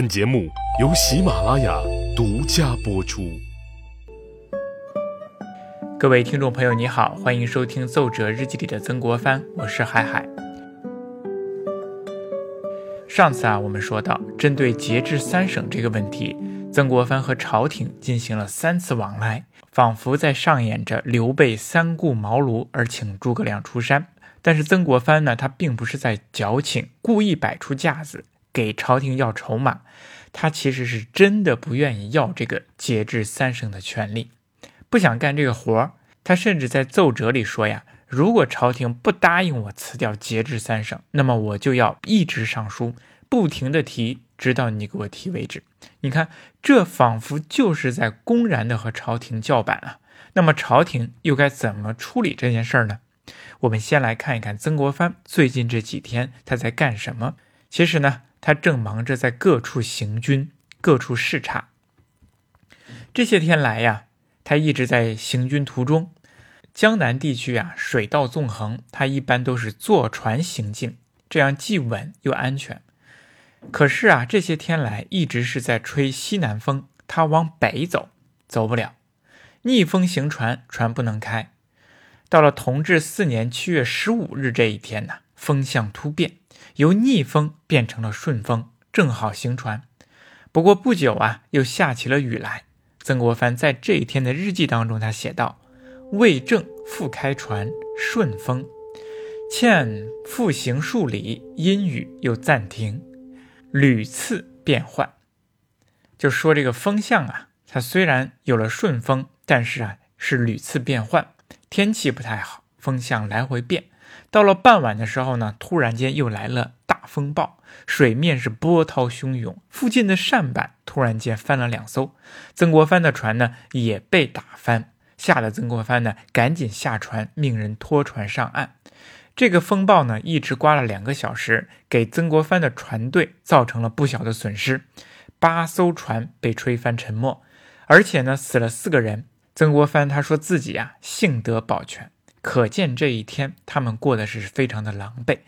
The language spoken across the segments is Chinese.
本节目由喜马拉雅独家播出。各位听众朋友，你好，欢迎收听《奏折日记》里的曾国藩，我是海海。上次啊，我们说到，针对节制三省这个问题，曾国藩和朝廷进行了三次往来，仿佛在上演着刘备三顾茅庐而请诸葛亮出山。但是曾国藩呢，他并不是在矫情，故意摆出架子。给朝廷要筹码，他其实是真的不愿意要这个节制三省的权利，不想干这个活儿。他甚至在奏折里说呀：“如果朝廷不答应我辞掉节制三省，那么我就要一直上书，不停的提，直到你给我提为止。”你看，这仿佛就是在公然的和朝廷叫板啊。那么朝廷又该怎么处理这件事儿呢？我们先来看一看曾国藩最近这几天他在干什么。其实呢。他正忙着在各处行军、各处视察。这些天来呀，他一直在行军途中。江南地区啊，水道纵横，他一般都是坐船行进，这样既稳又安全。可是啊，这些天来一直是在吹西南风，他往北走，走不了。逆风行船，船不能开。到了同治四年七月十五日这一天呢，风向突变。由逆风变成了顺风，正好行船。不过不久啊，又下起了雨来。曾国藩在这一天的日记当中，他写道：“未正复开船，顺风；欠复行数里，阴雨又暂停，屡次变换。”就说这个风向啊，它虽然有了顺风，但是啊是屡次变换，天气不太好，风向来回变。到了傍晚的时候呢，突然间又来了大风暴，水面是波涛汹涌，附近的扇板突然间翻了两艘，曾国藩的船呢也被打翻，吓得曾国藩呢赶紧下船，命人拖船上岸。这个风暴呢一直刮了两个小时，给曾国藩的船队造成了不小的损失，八艘船被吹翻沉没，而且呢死了四个人。曾国藩他说自己呀幸得保全。可见这一天他们过的是非常的狼狈，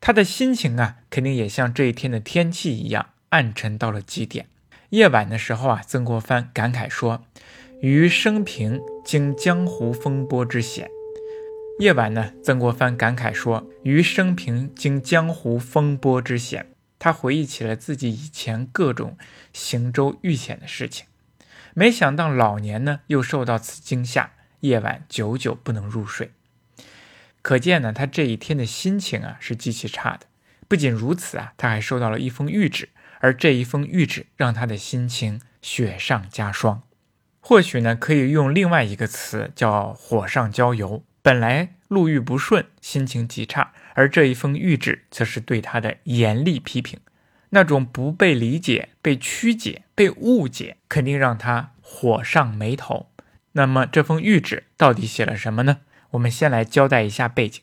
他的心情啊，肯定也像这一天的天气一样暗沉到了极点。夜晚的时候啊，曾国藩感慨说：“余生平经江湖风波之险。”夜晚呢，曾国藩感慨说：“余生平经江湖风波之险。”他回忆起了自己以前各种行舟遇险的事情，没想到老年呢又受到此惊吓。夜晚久久不能入睡，可见呢，他这一天的心情啊是极其差的。不仅如此啊，他还收到了一封谕旨，而这一封谕旨让他的心情雪上加霜。或许呢，可以用另外一个词叫火上浇油。本来路遇不顺，心情极差，而这一封谕旨则是对他的严厉批评。那种不被理解、被曲解、被误解，肯定让他火上眉头。那么这封谕旨到底写了什么呢？我们先来交代一下背景。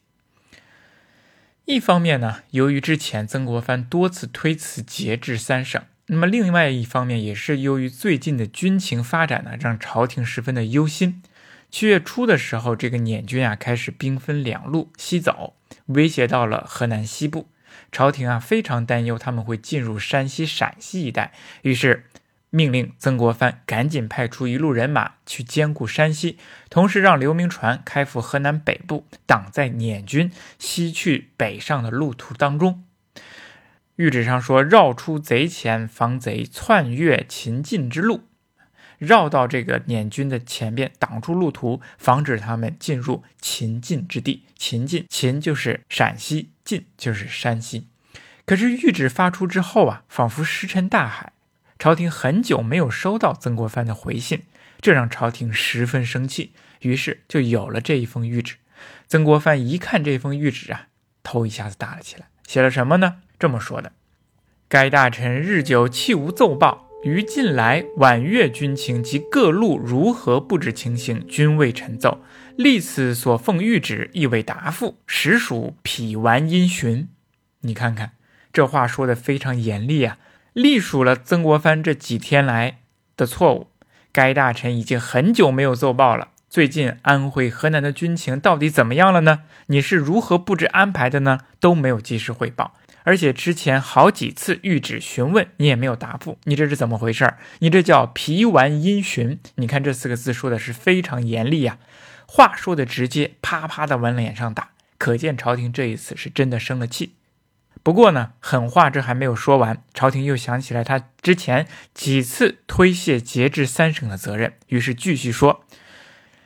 一方面呢，由于之前曾国藩多次推辞节制三省，那么另外一方面也是由于最近的军情发展呢，让朝廷十分的忧心。七月初的时候，这个捻军啊开始兵分两路西走，威胁到了河南西部，朝廷啊非常担忧他们会进入山西、陕西一带，于是。命令曾国藩赶紧派出一路人马去兼顾山西，同时让刘铭传开赴河南北部，挡在捻军西去北上的路途当中。谕旨上说：“绕出贼前，防贼窜越秦晋之路，绕到这个捻军的前边，挡住路途，防止他们进入秦晋之地。秦晋，秦就是陕西，晋就是山西。可是谕旨发出之后啊，仿佛石沉大海。”朝廷很久没有收到曾国藩的回信，这让朝廷十分生气，于是就有了这一封谕旨。曾国藩一看这封谕旨啊，头一下子大了起来，写了什么呢？这么说的：该大臣日久弃无奏报，于近来婉越军情及各路如何布置情形，均未陈奏。历此所奉谕旨，亦未答复，实属痞顽因循。你看看，这话说的非常严厉啊。隶属了曾国藩这几天来的错误，该大臣已经很久没有奏报了。最近安徽、河南的军情到底怎么样了呢？你是如何布置安排的呢？都没有及时汇报。而且之前好几次谕旨询问你也没有答复，你这是怎么回事？你这叫皮丸因循。你看这四个字说的是非常严厉呀，话说的直接，啪啪的往脸上打，可见朝廷这一次是真的生了气。不过呢，狠话这还没有说完，朝廷又想起来他之前几次推卸节制三省的责任，于是继续说：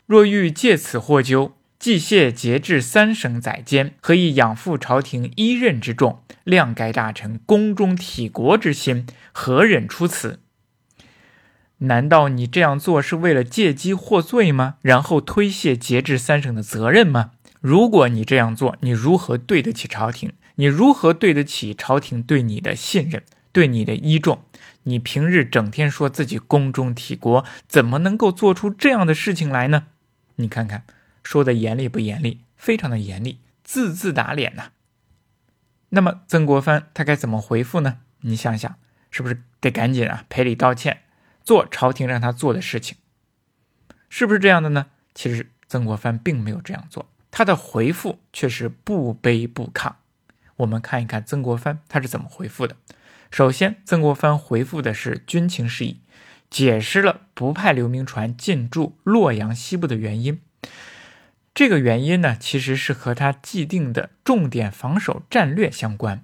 若欲借此获咎。既谢节制三省宰监，何以养负朝廷一任之重？谅该大臣宫中体国之心，何忍出此？难道你这样做是为了借机获罪吗？然后推卸节制三省的责任吗？如果你这样做，你如何对得起朝廷？你如何对得起朝廷对你的信任、对你的依重？你平日整天说自己宫中体国，怎么能够做出这样的事情来呢？你看看。说的严厉不严厉？非常的严厉，字字打脸呐。那么曾国藩他该怎么回复呢？你想想，是不是得赶紧啊赔礼道歉，做朝廷让他做的事情？是不是这样的呢？其实曾国藩并没有这样做，他的回复却是不卑不亢。我们看一看曾国藩他是怎么回复的。首先，曾国藩回复的是军情事宜，解释了不派刘铭传进驻洛阳西部的原因。这个原因呢，其实是和他既定的重点防守战略相关。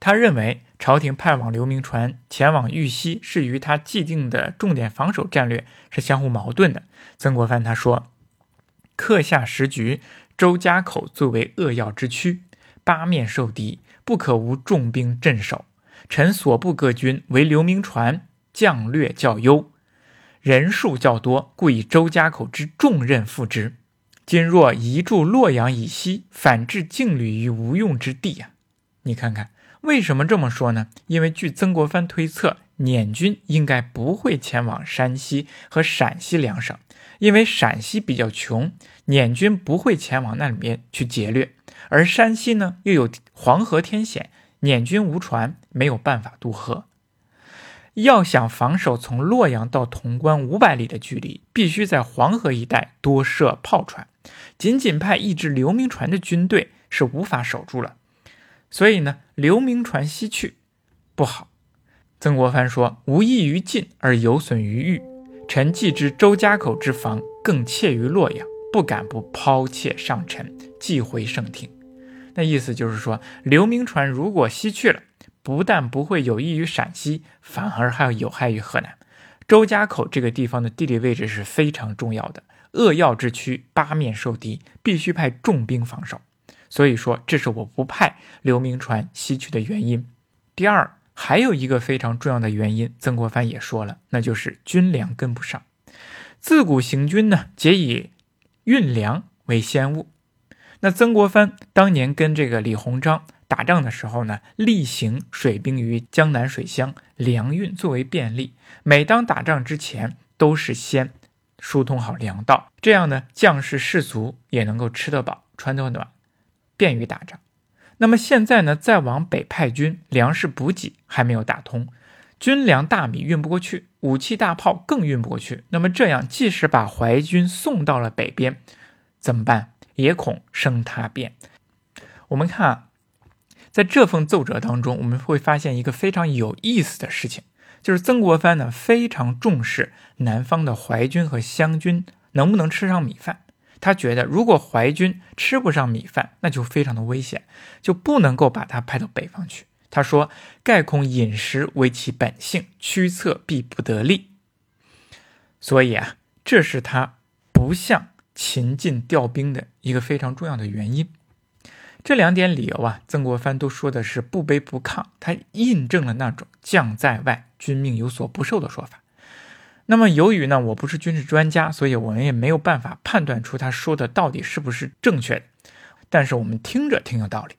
他认为朝廷派往刘铭传前往豫西，是与他既定的重点防守战略是相互矛盾的。曾国藩他说：“刻下时局，周家口最为扼要之区，八面受敌，不可无重兵镇守。臣所部各军为刘铭传将略较优，人数较多，故以周家口之重任付之。”今若移驻洛阳以西，反置劲旅于无用之地啊！你看看为什么这么说呢？因为据曾国藩推测，捻军应该不会前往山西和陕西两省，因为陕西比较穷，捻军不会前往那里面去劫掠；而山西呢，又有黄河天险，捻军无船，没有办法渡河。要想防守从洛阳到潼关五百里的距离，必须在黄河一带多设炮船。仅仅派一支刘明船的军队是无法守住了。所以呢，刘明船西去不好。曾国藩说：“无益于晋而有损于豫。臣既知周家口之防更怯于洛阳，不敢不抛怯上臣，寄回圣庭。”那意思就是说，刘铭传如果西去了。不但不会有益于陕西，反而还要有害于河南。周家口这个地方的地理位置是非常重要的，扼要之区，八面受敌，必须派重兵防守。所以说，这是我不派刘铭传西去的原因。第二，还有一个非常重要的原因，曾国藩也说了，那就是军粮跟不上。自古行军呢，皆以运粮为先务。那曾国藩当年跟这个李鸿章。打仗的时候呢，例行水兵于江南水乡，粮运作为便利。每当打仗之前，都是先疏通好粮道，这样呢，将士士卒也能够吃得饱、穿得暖，便于打仗。那么现在呢，再往北派军，粮食补给还没有打通，军粮大米运不过去，武器大炮更运不过去。那么这样，即使把淮军送到了北边，怎么办？也恐生他变。我们看啊。在这封奏折当中，我们会发现一个非常有意思的事情，就是曾国藩呢非常重视南方的淮军和湘军能不能吃上米饭。他觉得如果淮军吃不上米饭，那就非常的危险，就不能够把他派到北方去。他说：“盖恐饮食为其本性，驱策必不得力。”所以啊，这是他不向秦晋调兵的一个非常重要的原因。这两点理由啊，曾国藩都说的是不卑不亢，他印证了那种将在外，君命有所不受的说法。那么，由于呢，我不是军事专家，所以我们也没有办法判断出他说的到底是不是正确的。但是我们听着挺有道理。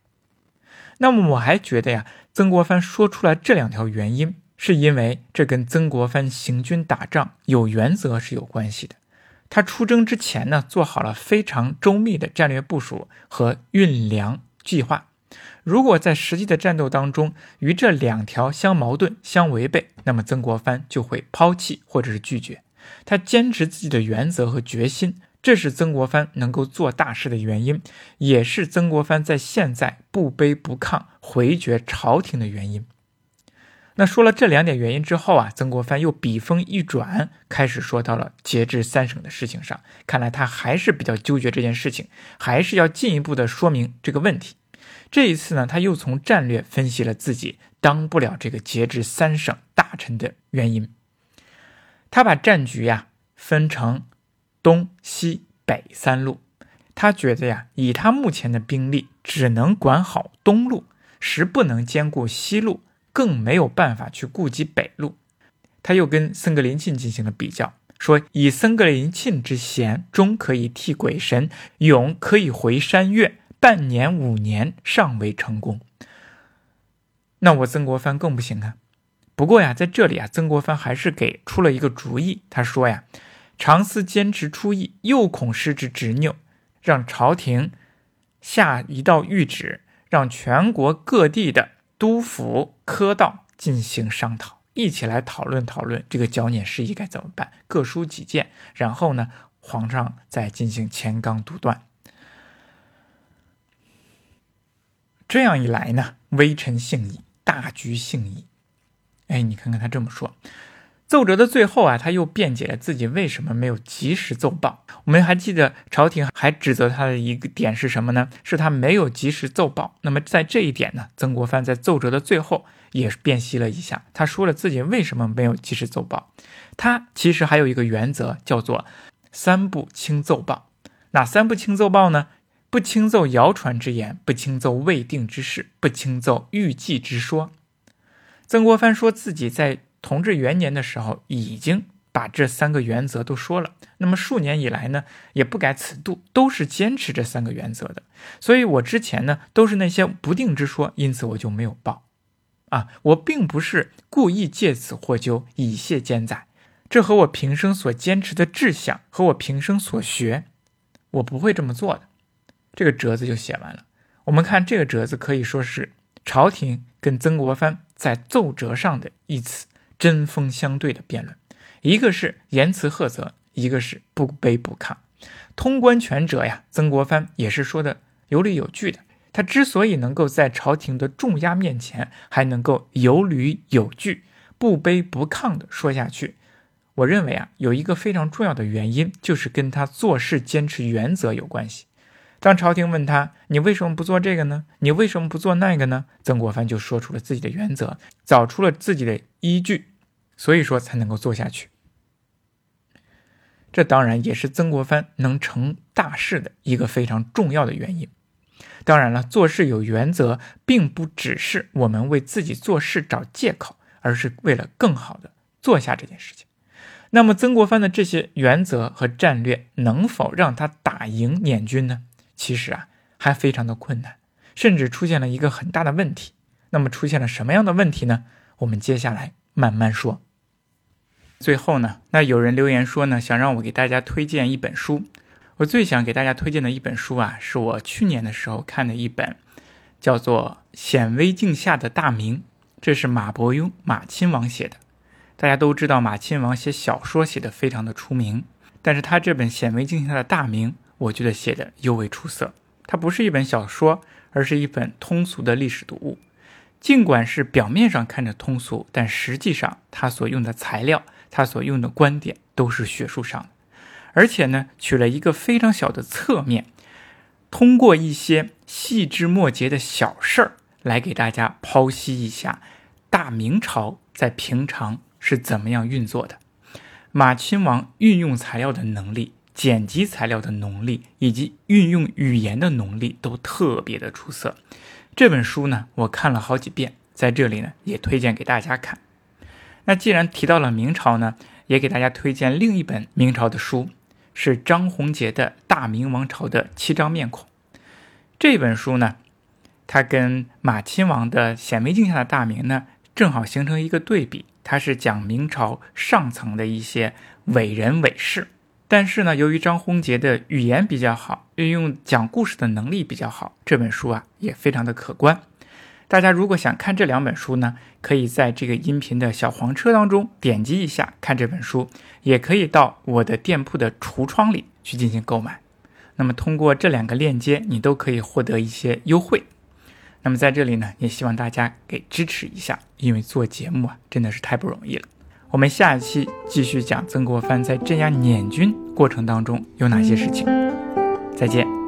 那么我还觉得呀，曾国藩说出来这两条原因，是因为这跟曾国藩行军打仗有原则是有关系的。他出征之前呢，做好了非常周密的战略部署和运粮计划。如果在实际的战斗当中与这两条相矛盾、相违背，那么曾国藩就会抛弃或者是拒绝。他坚持自己的原则和决心，这是曾国藩能够做大事的原因，也是曾国藩在现在不卑不亢、回绝朝廷的原因。那说了这两点原因之后啊，曾国藩又笔锋一转，开始说到了节制三省的事情上。看来他还是比较纠结这件事情，还是要进一步的说明这个问题。这一次呢，他又从战略分析了自己当不了这个节制三省大臣的原因。他把战局呀分成东西北三路，他觉得呀，以他目前的兵力，只能管好东路，实不能兼顾西路。更没有办法去顾及北路，他又跟僧格林沁进行了比较，说以僧格林沁之贤，终可以替鬼神，勇可以回山岳，半年五年尚未成功。那我曾国藩更不行啊！不过呀，在这里啊，曾国藩还是给出了一个主意，他说呀，常思坚持出议，又恐失之执拗，让朝廷下一道谕旨，让全国各地的。督府科道进行商讨，一起来讨论讨论这个剿捻事宜该怎么办，各抒己见，然后呢，皇上再进行乾纲独断。这样一来呢，微臣幸矣，大局幸矣。哎，你看看他这么说。奏折的最后啊，他又辩解了自己为什么没有及时奏报。我们还记得朝廷还指责他的一个点是什么呢？是他没有及时奏报。那么在这一点呢，曾国藩在奏折的最后也是辨析了一下，他说了自己为什么没有及时奏报。他其实还有一个原则，叫做三不轻奏报。哪三不轻奏报呢？不轻奏谣传之言，不轻奏未定之事，不轻奏预计之说。曾国藩说自己在。同治元年的时候，已经把这三个原则都说了。那么数年以来呢，也不改此度，都是坚持这三个原则的。所以我之前呢，都是那些不定之说，因此我就没有报。啊，我并不是故意借此获咎，以谢奸宰。这和我平生所坚持的志向，和我平生所学，我不会这么做的。这个折子就写完了。我们看这个折子，可以说是朝廷跟曾国藩在奏折上的一次。针锋相对的辩论，一个是言辞赫责，一个是不卑不亢。通关权者呀，曾国藩也是说的有理有据的。他之所以能够在朝廷的重压面前还能够有理有据、不卑不亢的说下去，我认为啊，有一个非常重要的原因，就是跟他做事坚持原则有关系。当朝廷问他你为什么不做这个呢？你为什么不做那个呢？曾国藩就说出了自己的原则，找出了自己的依据。所以说才能够做下去，这当然也是曾国藩能成大事的一个非常重要的原因。当然了，做事有原则，并不只是我们为自己做事找借口，而是为了更好的做下这件事情。那么，曾国藩的这些原则和战略能否让他打赢捻军呢？其实啊，还非常的困难，甚至出现了一个很大的问题。那么，出现了什么样的问题呢？我们接下来慢慢说。最后呢，那有人留言说呢，想让我给大家推荐一本书。我最想给大家推荐的一本书啊，是我去年的时候看的一本，叫做《显微镜下的大明》，这是马伯庸马亲王写的。大家都知道马亲王写小说写的非常的出名，但是他这本《显微镜下的大明》，我觉得写的尤为出色。它不是一本小说，而是一本通俗的历史读物。尽管是表面上看着通俗，但实际上他所用的材料。他所用的观点都是学术上的，而且呢，取了一个非常小的侧面，通过一些细枝末节的小事儿来给大家剖析一下大明朝在平常是怎么样运作的。马亲王运用材料的能力、剪辑材料的能力以及运用语言的能力都特别的出色。这本书呢，我看了好几遍，在这里呢也推荐给大家看。那既然提到了明朝呢，也给大家推荐另一本明朝的书，是张宏杰的《大明王朝的七张面孔》。这本书呢，它跟马亲王的《显微镜下的大明》呢，正好形成一个对比。它是讲明朝上层的一些伟人伟事，但是呢，由于张宏杰的语言比较好，运用讲故事的能力比较好，这本书啊也非常的可观。大家如果想看这两本书呢，可以在这个音频的小黄车当中点击一下看这本书，也可以到我的店铺的橱窗里去进行购买。那么通过这两个链接，你都可以获得一些优惠。那么在这里呢，也希望大家给支持一下，因为做节目啊真的是太不容易了。我们下一期继续讲曾国藩在镇压捻军过程当中有哪些事情。再见。